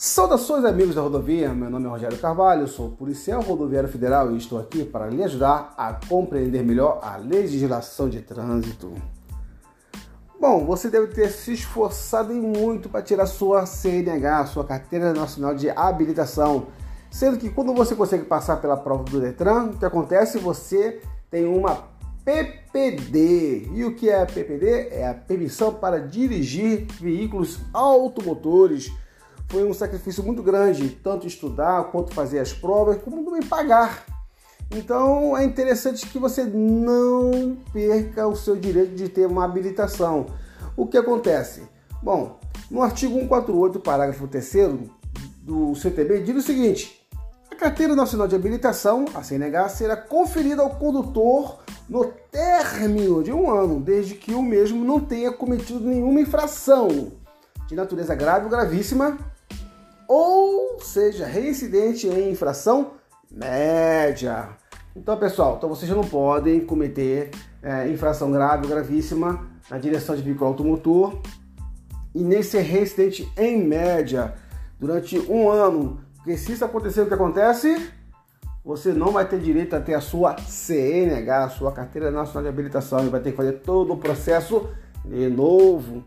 Saudações amigos da rodovia, meu nome é Rogério Carvalho, sou policial rodoviário federal e estou aqui para lhe ajudar a compreender melhor a legislação de trânsito. Bom, você deve ter se esforçado muito para tirar sua CNH, sua Carteira Nacional de Habilitação, sendo que quando você consegue passar pela prova do Detran, o que acontece? Você tem uma PPD. E o que é a PPD? É a permissão para dirigir veículos automotores foi um sacrifício muito grande, tanto estudar quanto fazer as provas, como também pagar. Então é interessante que você não perca o seu direito de ter uma habilitação. O que acontece? Bom, no artigo 148, parágrafo 3 do CTB, diz o seguinte: a carteira nacional de habilitação, a CNH, será conferida ao condutor no término de um ano, desde que o mesmo não tenha cometido nenhuma infração de natureza grave ou gravíssima ou seja reincidente em infração média. Então, pessoal, então vocês não podem cometer é, infração grave ou gravíssima na direção de veículo automotor e nem ser reincidente em média durante um ano. Porque se isso acontecer, o que acontece? Você não vai ter direito a ter a sua CNH, a sua Carteira Nacional de Habilitação, e vai ter que fazer todo o processo de novo.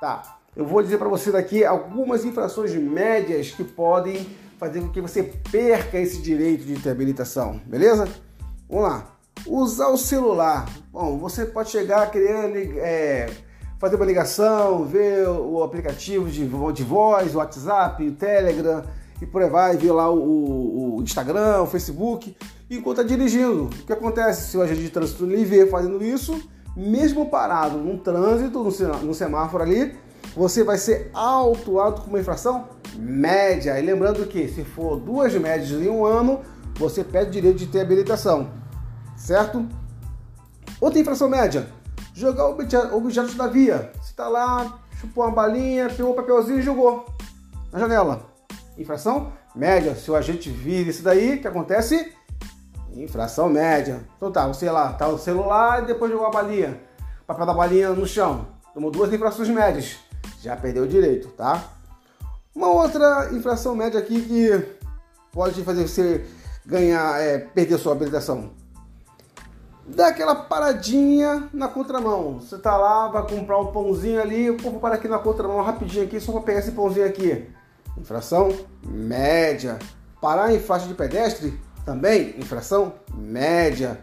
Tá, eu vou dizer para você daqui algumas infrações médias que podem fazer com que você perca esse direito de ter habilitação, beleza? Vamos lá. Usar o celular. Bom, você pode chegar querendo é, fazer uma ligação, ver o aplicativo de, de voz, o WhatsApp, o Telegram e por aí vai, ver lá o, o Instagram, o Facebook, enquanto está dirigindo. O que acontece se o agente de trânsito lhe ver fazendo isso, mesmo parado num trânsito, no semáforo ali, você vai ser autuado com uma infração média. E lembrando que se for duas médias em um ano, você perde o direito de ter habilitação, certo? Outra infração média, jogar objetos da via. Você está lá, chupou uma balinha, pegou um papelzinho e jogou na janela. Infração média. Se o agente vir isso daí, o que acontece? Infração média. Então tá, você lá, tá o celular e depois jogou a balinha. Papel da balinha no chão. Tomou duas infrações médias já perdeu o direito, tá? Uma outra infração média aqui que pode fazer você ganhar, é, perder sua habilitação. Dá aquela paradinha na contramão. Você tá lá, vai comprar um pãozinho ali, eu vou parar aqui na contramão rapidinho aqui, só para pegar esse pãozinho aqui. Infração média. Parar em faixa de pedestre, também infração média.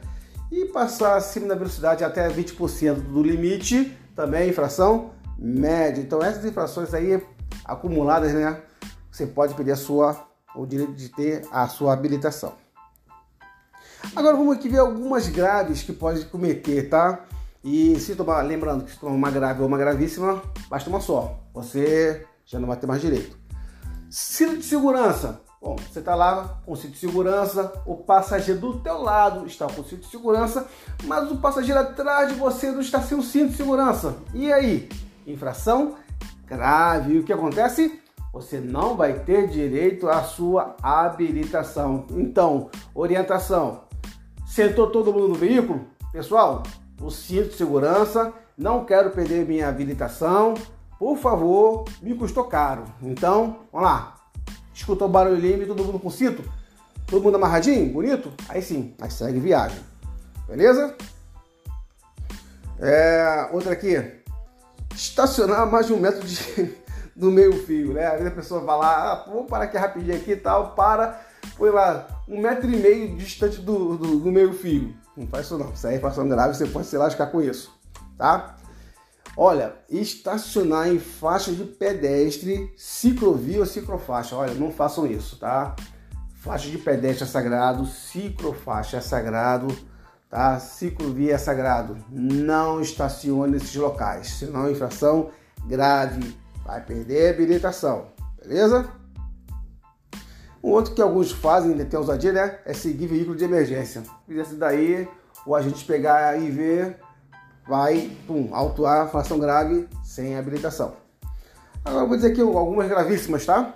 E passar acima da velocidade até 20% do limite, também infração média. Então essas infrações aí acumuladas, né? Você pode pedir a sua o direito de ter a sua habilitação. Agora vamos aqui ver algumas graves que pode cometer, tá? E se tomar, lembrando que se tomar uma grave ou uma gravíssima, basta uma só. Você já não vai ter mais direito. Cinto de segurança. Bom, você está lá com cinto de segurança, o passageiro do teu lado está com cinto de segurança, mas o passageiro atrás de você não está sem o cinto de segurança. E aí? Infração grave. E o que acontece? Você não vai ter direito à sua habilitação. Então, orientação: sentou todo mundo no veículo? Pessoal, o cinto de segurança, não quero perder minha habilitação. Por favor, me custou caro. Então, vamos lá. Escutou o barulhinho todo mundo com cinto? Todo mundo amarradinho? Bonito? Aí sim, aí segue viagem. Beleza? É, outra aqui estacionar mais de um metro de, do meio fio, né? A pessoa vai lá, ah, vou parar aqui rapidinho aqui e tal, para, foi lá um metro e meio distante do, do, do meio fio. Não faz isso não, isso aí é infração grave, você pode se lascar com isso, tá? Olha, estacionar em faixa de pedestre, ciclovia ou ciclofaixa, olha, não façam isso, tá? Faixa de pedestre é sagrado, ciclofaixa é sagrado, tá? Ciclovia é sagrado. Não estacione nesses locais, senão infração grave, vai perder a habilitação, beleza? Um outro que alguns fazem, tem ousadia, né? É seguir veículo de emergência. Esse daí, o agente pegar e ver, vai, pum, autuar infração grave sem habilitação. Agora vou dizer aqui algumas gravíssimas, tá?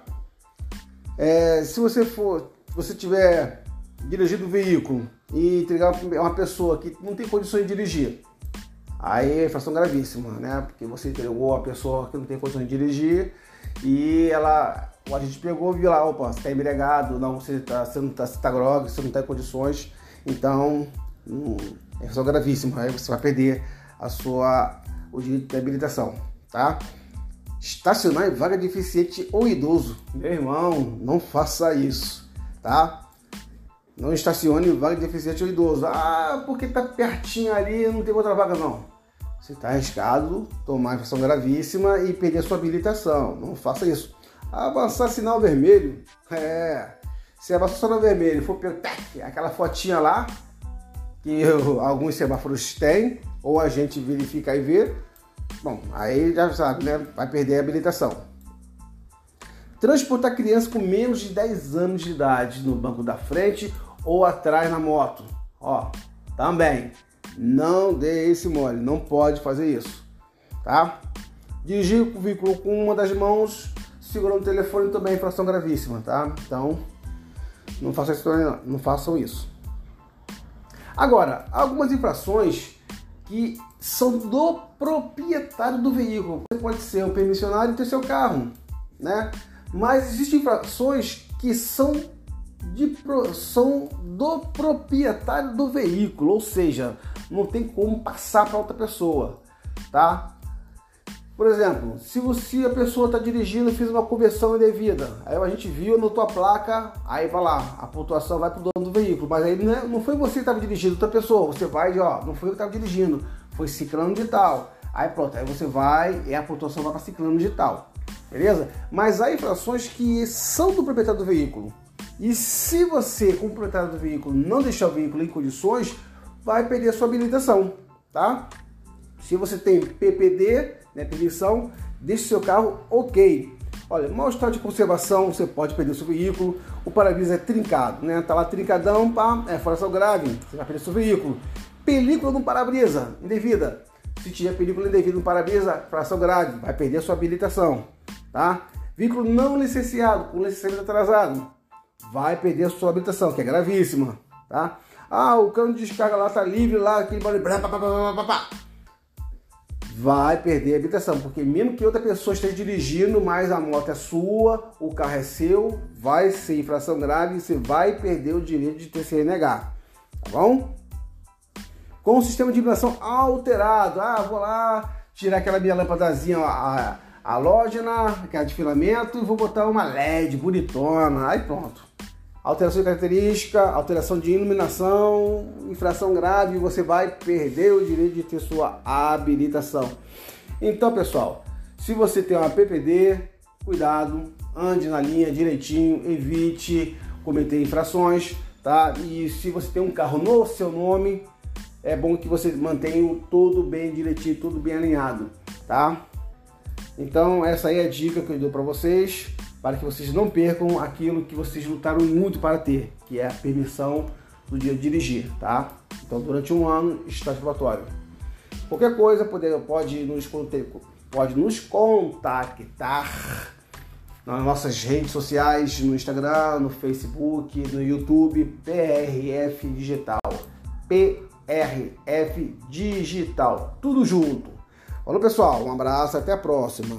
É, se você for, se você tiver dirigido o veículo e entregar uma pessoa que não tem condições de dirigir. Aí é infração gravíssima, né? Porque você entregou a pessoa que não tem condições de dirigir e ela ou a gente pegou, viu lá, opa, você está embriagado, não, você está você não tá, grogue, você não está em condições, então hum, é só gravíssimo, aí você vai perder a sua, o direito de habilitação, tá? Estacionar em vaga deficiente ou idoso, meu irmão, não faça isso, tá? Não estacione vaga deficiente ou idoso. Ah, porque tá pertinho ali, não tem outra vaga não. Você está arriscado tomar infração gravíssima e perder sua habilitação. Não faça isso. Avançar sinal vermelho. É. Se avançar sinal vermelho for pelo aquela fotinha lá, que alguns semáforos têm, ou a gente verifica e vê, bom, aí já sabe, né? Vai perder a habilitação. Transportar criança com menos de 10 anos de idade no banco da frente ou atrás na moto. Ó, também. Não dê esse mole, não pode fazer isso, tá? Dirigir o veículo com uma das mãos segurando o telefone também é infração gravíssima, tá? Então, não façam isso. Não façam isso. Agora, algumas infrações que são do proprietário do veículo. Você pode ser o permissionário e ter seu carro, né? Mas existem infrações que são, de, são do proprietário do veículo, ou seja, não tem como passar para outra pessoa, tá? Por exemplo, se você a pessoa está dirigindo e fez uma conversão indevida, aí a gente viu na tua placa, aí vai lá, a pontuação vai para o dono do veículo, mas aí não, é, não foi você que estava dirigindo, outra pessoa, você vai, ó, não foi eu que estava dirigindo, foi ciclano de tal. Aí pronto, aí você vai e a pontuação vai para ciclano de tal, beleza? Mas há infrações que são do proprietário do veículo. E se você, como proprietário do veículo, não deixar o veículo em condições, vai perder sua habilitação, tá? Se você tem PPD, né, permissão, deixe seu carro ok. Olha, mau estado de conservação, você pode perder seu veículo. O para-brisa é trincado, né? Tá lá trincadão, pá, é força grave, você vai perder seu veículo. Película no para-brisa, indevida. Se tiver película indevida no para-brisa, fração grave, vai perder sua habilitação, tá? Veículo não licenciado, com licenciamento atrasado, vai perder sua habilitação, que é gravíssima, tá? Ah, o cano de descarga lá tá livre lá, aquele barulho, vai perder a habilitação, porque mesmo que outra pessoa esteja dirigindo, mas a moto é sua, o carro é seu, vai ser infração grave e você vai perder o direito de ter se renegar, tá bom? Com o sistema de iluminação alterado, ah, vou lá tirar aquela minha lâmpadazinha a, halógena, aquela de filamento, e vou botar uma LED bonitona, aí pronto alteração de característica, alteração de iluminação, infração grave, você vai perder o direito de ter sua habilitação. Então, pessoal, se você tem uma PPD, cuidado, ande na linha direitinho, evite cometer infrações, tá? E se você tem um carro no seu nome, é bom que você mantenha tudo bem direitinho, tudo bem alinhado, tá? Então, essa aí é a dica que eu dou para vocês para que vocês não percam aquilo que vocês lutaram muito para ter, que é a permissão do dia de dirigir, tá? Então, durante um ano, estágio probatório. Qualquer coisa pode, pode, nos, pode nos contactar nas nossas redes sociais, no Instagram, no Facebook, no YouTube, PRF Digital. PRF Digital. Tudo junto. Falou, pessoal. Um abraço, até a próxima.